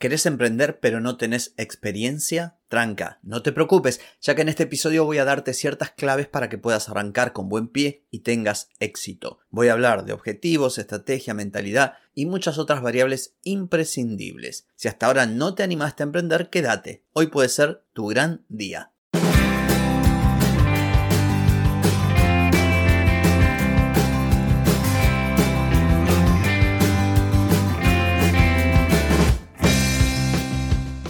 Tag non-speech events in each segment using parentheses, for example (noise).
¿Querés emprender pero no tenés experiencia? Tranca, no te preocupes, ya que en este episodio voy a darte ciertas claves para que puedas arrancar con buen pie y tengas éxito. Voy a hablar de objetivos, estrategia, mentalidad y muchas otras variables imprescindibles. Si hasta ahora no te animaste a emprender, quédate. Hoy puede ser tu gran día.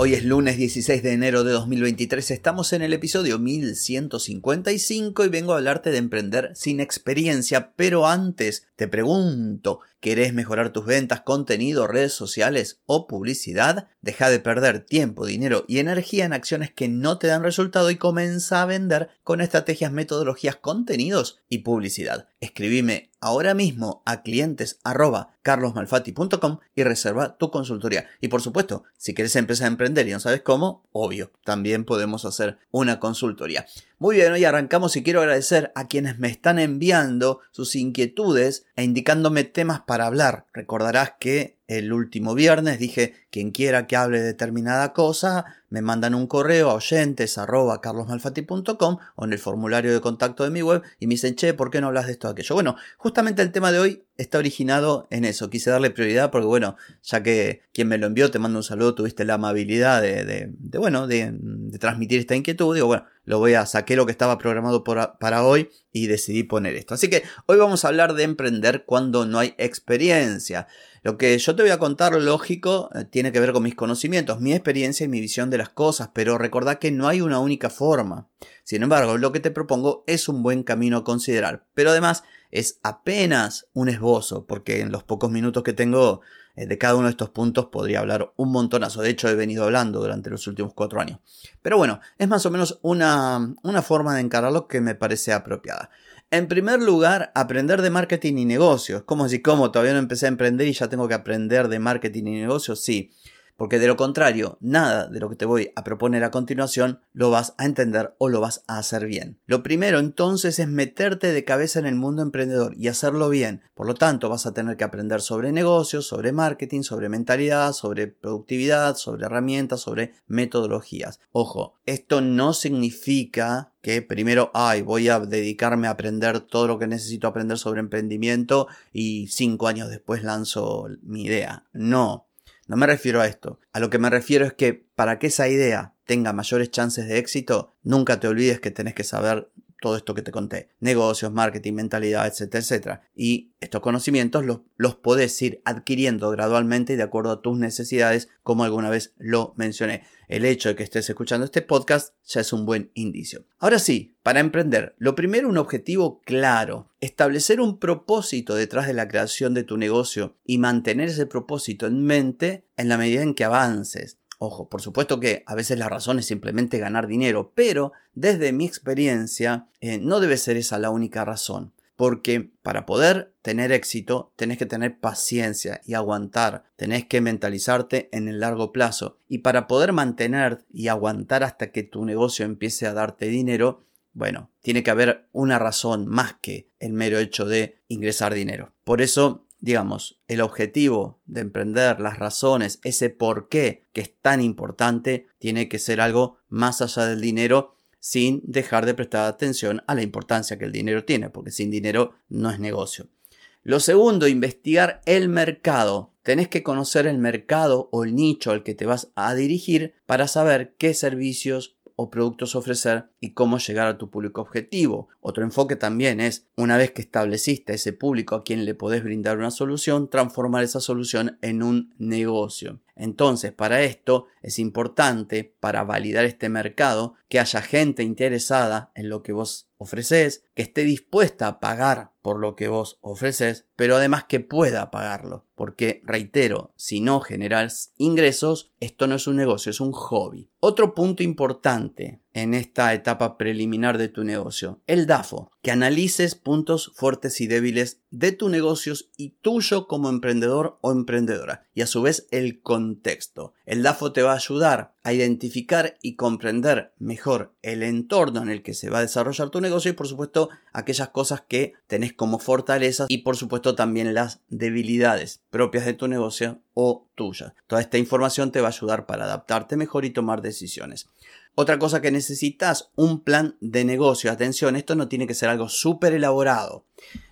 Hoy es lunes 16 de enero de 2023, estamos en el episodio 1155 y vengo a hablarte de emprender sin experiencia, pero antes te pregunto, ¿querés mejorar tus ventas, contenido, redes sociales o publicidad? Deja de perder tiempo, dinero y energía en acciones que no te dan resultado y comienza a vender con estrategias, metodologías, contenidos y publicidad. Escribime ahora mismo a clientes y reserva tu consultoría. Y por supuesto, si quieres empezar a emprender y no sabes cómo, obvio, también podemos hacer una consultoría. Muy bien, hoy arrancamos y quiero agradecer a quienes me están enviando sus inquietudes e indicándome temas para hablar. Recordarás que el último viernes dije, quien quiera que hable de determinada cosa, me mandan un correo a oyentes arroba carlosmalfati.com o en el formulario de contacto de mi web y me dicen, che, ¿por qué no hablas de esto o aquello? Bueno, justamente el tema de hoy está originado en eso. Quise darle prioridad porque, bueno, ya que quien me lo envió te mando un saludo, tuviste la amabilidad de, de, bueno, de, transmitir esta inquietud. Digo, bueno, lo voy a saqué lo que estaba programado para hoy y decidí poner esto. Así que hoy vamos a hablar de emprender cuando no hay experiencia. Lo que yo te voy a contar, lógico, eh, tiene que ver con mis conocimientos, mi experiencia y mi visión de las cosas, pero recordad que no hay una única forma. Sin embargo, lo que te propongo es un buen camino a considerar, pero además es apenas un esbozo, porque en los pocos minutos que tengo eh, de cada uno de estos puntos podría hablar un montonazo. De hecho, he venido hablando durante los últimos cuatro años. Pero bueno, es más o menos una, una forma de encararlo que me parece apropiada. En primer lugar, aprender de marketing y negocios. ¿Cómo si cómo? Todavía no empecé a emprender y ya tengo que aprender de marketing y negocios. Sí, porque de lo contrario, nada de lo que te voy a proponer a continuación lo vas a entender o lo vas a hacer bien. Lo primero entonces es meterte de cabeza en el mundo emprendedor y hacerlo bien. Por lo tanto, vas a tener que aprender sobre negocios, sobre marketing, sobre mentalidad, sobre productividad, sobre herramientas, sobre metodologías. Ojo, esto no significa que primero, ay, voy a dedicarme a aprender todo lo que necesito aprender sobre emprendimiento y cinco años después lanzo mi idea. No, no me refiero a esto. A lo que me refiero es que para que esa idea tenga mayores chances de éxito, nunca te olvides que tenés que saber todo esto que te conté. Negocios, marketing, mentalidad, etcétera, etcétera. Y estos conocimientos los, los podés ir adquiriendo gradualmente de acuerdo a tus necesidades, como alguna vez lo mencioné. El hecho de que estés escuchando este podcast ya es un buen indicio. Ahora sí, para emprender, lo primero un objetivo claro. Establecer un propósito detrás de la creación de tu negocio y mantener ese propósito en mente en la medida en que avances. Ojo, por supuesto que a veces la razón es simplemente ganar dinero, pero desde mi experiencia eh, no debe ser esa la única razón. Porque para poder tener éxito tenés que tener paciencia y aguantar, tenés que mentalizarte en el largo plazo. Y para poder mantener y aguantar hasta que tu negocio empiece a darte dinero, bueno, tiene que haber una razón más que el mero hecho de ingresar dinero. Por eso digamos, el objetivo de emprender, las razones, ese por qué que es tan importante, tiene que ser algo más allá del dinero sin dejar de prestar atención a la importancia que el dinero tiene, porque sin dinero no es negocio. Lo segundo, investigar el mercado. Tenés que conocer el mercado o el nicho al que te vas a dirigir para saber qué servicios o productos ofrecer y cómo llegar a tu público objetivo. Otro enfoque también es, una vez que estableciste ese público a quien le podés brindar una solución, transformar esa solución en un negocio. Entonces, para esto es importante, para validar este mercado, que haya gente interesada en lo que vos ofreces, que esté dispuesta a pagar por lo que vos ofreces, pero además que pueda pagarlo. Porque, reitero, si no generas ingresos, esto no es un negocio, es un hobby. Otro punto importante en esta etapa preliminar de tu negocio. El DAFO, que analices puntos fuertes y débiles de tu negocio y tuyo como emprendedor o emprendedora y a su vez el contexto. El DAFO te va a ayudar a identificar y comprender mejor el entorno en el que se va a desarrollar tu negocio y por supuesto aquellas cosas que tenés como fortalezas y por supuesto también las debilidades propias de tu negocio o tuyas. Toda esta información te va a ayudar para adaptarte mejor y tomar decisiones. Otra cosa que necesitas, un plan de negocio. Atención, esto no tiene que ser algo súper elaborado.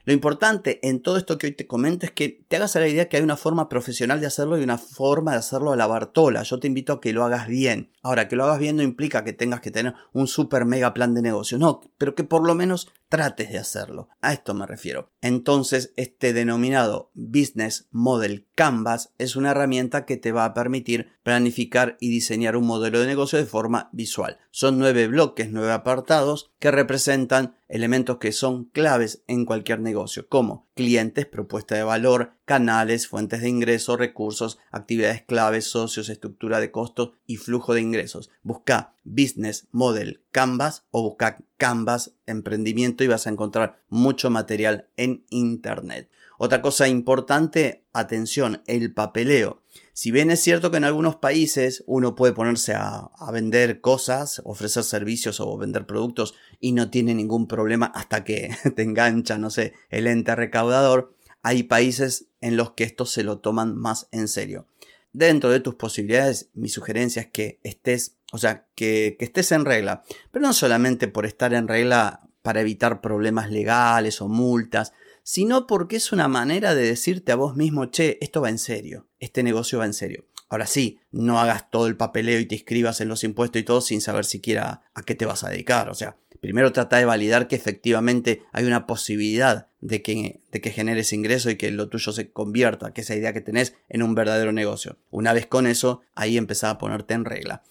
Lo importante en todo esto que hoy te comento es que te hagas la idea que hay una forma profesional de hacerlo y una forma de hacerlo a la Bartola. Yo te invito a que lo hagas bien. Ahora, que lo hagas bien no implica que tengas que tener un super mega plan de negocio, no, pero que por lo menos trates de hacerlo. A esto me refiero. Entonces, este denominado Business Model Canvas es una herramienta que te va a permitir planificar y diseñar un modelo de negocio de forma visual. Son nueve bloques, nueve apartados que representan elementos que son claves en cualquier negocio, como clientes, propuesta de valor, canales, fuentes de ingreso, recursos, actividades claves, socios, estructura de costos y flujo de ingresos. Busca Business Model Canvas o busca Canvas Emprendimiento y vas a encontrar mucho material en Internet. Otra cosa importante, atención, el papeleo. Si bien es cierto que en algunos países uno puede ponerse a, vender cosas, ofrecer servicios o vender productos y no tiene ningún problema hasta que (laughs) te engancha, no sé, el ente recaudador, hay países en los que esto se lo toman más en serio. Dentro de tus posibilidades, mi sugerencia es que estés, o sea, que, estés en regla, pero no solamente por estar en regla para evitar problemas legales o multas, sino porque es una manera de decirte a vos mismo, che, esto va en serio, este negocio va en serio. Ahora sí, no hagas todo el papeleo y te inscribas en los impuestos y todo sin saber siquiera a qué te vas a dedicar. O sea, primero trata de validar que efectivamente hay una posibilidad de que, de que generes ingreso y que lo tuyo se convierta, que esa idea que tenés en un verdadero negocio. Una vez con eso, ahí empezás a ponerte en regla.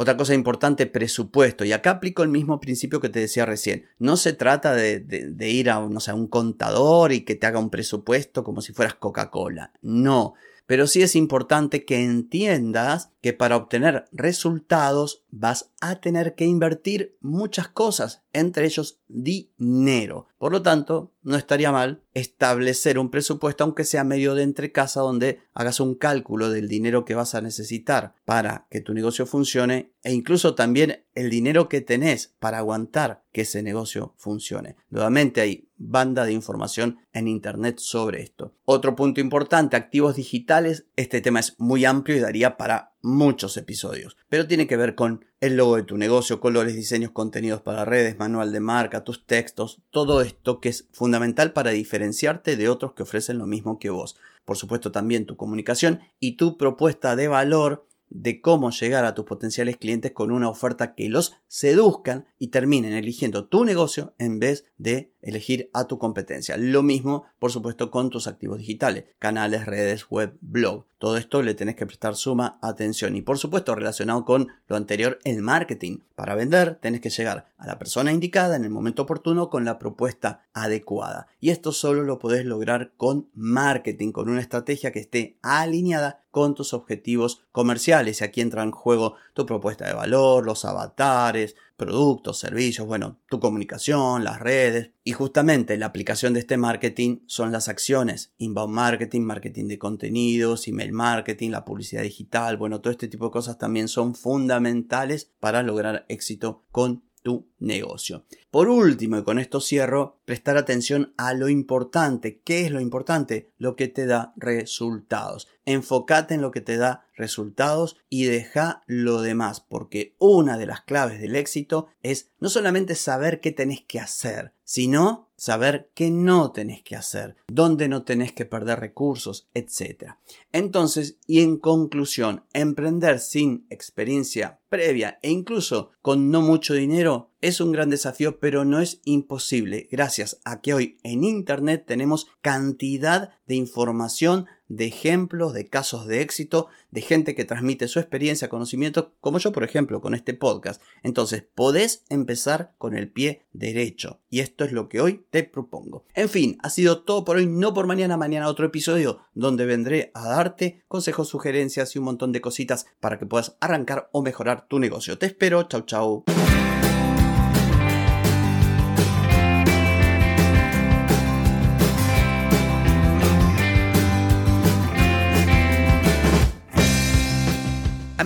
Otra cosa importante, presupuesto. Y acá aplico el mismo principio que te decía recién. No se trata de, ir a, no sé, un contador y que te haga un presupuesto como si fueras Coca-Cola. No. Pero sí es importante que entiendas que para obtener resultados vas a tener que invertir muchas cosas, entre ellos dinero. Por lo tanto, no estaría mal establecer un presupuesto, aunque sea medio de entre casa, donde hagas un cálculo del dinero que vas a necesitar para que tu negocio funcione e incluso también el dinero que tenés para aguantar que ese negocio funcione. Nuevamente hay banda de información en internet sobre esto. Otro punto importante, activos digitales. Este tema es muy amplio y daría para muchos episodios, pero tiene que ver con el logo de tu negocio, colores, diseños, contenidos para redes, manual de marca, tus textos, todo esto que es fundamental para diferenciarte de otros que ofrecen lo mismo que vos. Por supuesto también tu comunicación y tu propuesta de valor de cómo llegar a tus potenciales clientes con una oferta que los seduzcan y terminen eligiendo tu negocio en vez de elegir a tu competencia. Lo mismo, por supuesto, con tus activos digitales, canales, redes, web, blog. Todo esto le tenés que prestar suma atención y por supuesto relacionado con lo anterior, el marketing. Para vender tenés que llegar a la persona indicada en el momento oportuno con la propuesta adecuada. Y esto solo lo podés lograr con marketing, con una estrategia que esté alineada con tus objetivos comerciales. Y aquí entra en juego tu propuesta de valor, los avatares, productos, servicios, bueno, tu comunicación, las redes. Y justamente la aplicación de este marketing son las acciones. Inbound marketing, marketing de contenidos, email marketing, la publicidad digital. Bueno, todo este tipo de cosas también son fundamentales para lograr éxito con tu negocio. Por último, y con esto cierro, prestar atención a lo importante. ¿Qué es lo importante? Lo que te da resultados. Enfócate en lo que te da resultados y deja lo demás, porque una de las claves del éxito es no solamente saber qué tenés que hacer, sino saber qué no tenés que hacer, dónde no tenés que perder recursos, etc. Entonces, y en conclusión, emprender sin experiencia previa e incluso con no mucho dinero es un gran desafío, pero no es imposible, gracias a que hoy en Internet tenemos cantidad de información de ejemplos, de casos de éxito, de gente que transmite su experiencia, conocimiento, como yo por ejemplo con este podcast. Entonces, podés empezar con el pie derecho. Y esto es lo que hoy te propongo. En fin, ha sido todo por hoy, no por mañana, mañana otro episodio donde vendré a darte consejos, sugerencias y un montón de cositas para que puedas arrancar o mejorar tu negocio. Te espero, chau chau.